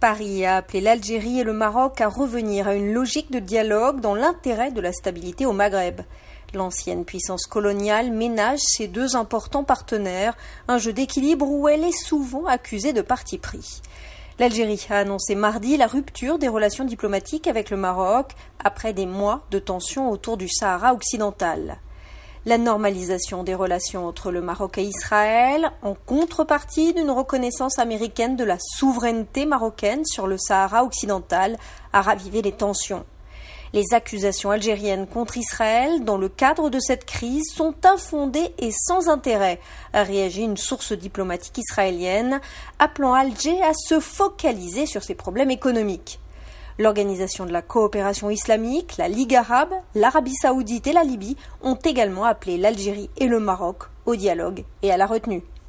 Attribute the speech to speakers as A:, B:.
A: Paris a appelé l'Algérie et le Maroc à revenir à une logique de dialogue dans l'intérêt de la stabilité au Maghreb. L'ancienne puissance coloniale ménage ses deux importants partenaires, un jeu d'équilibre où elle est souvent accusée de parti pris. L'Algérie a annoncé mardi la rupture des relations diplomatiques avec le Maroc après des mois de tensions autour du Sahara occidental la normalisation des relations entre le Maroc et Israël, en contrepartie d'une reconnaissance américaine de la souveraineté marocaine sur le Sahara occidental, a ravivé les tensions. Les accusations algériennes contre Israël dans le cadre de cette crise sont infondées et sans intérêt, a réagi une source diplomatique israélienne, appelant Alger à se focaliser sur ses problèmes économiques. L'Organisation de la coopération islamique, la Ligue arabe, l'Arabie saoudite et la Libye ont également appelé l'Algérie et le Maroc au dialogue et à la retenue.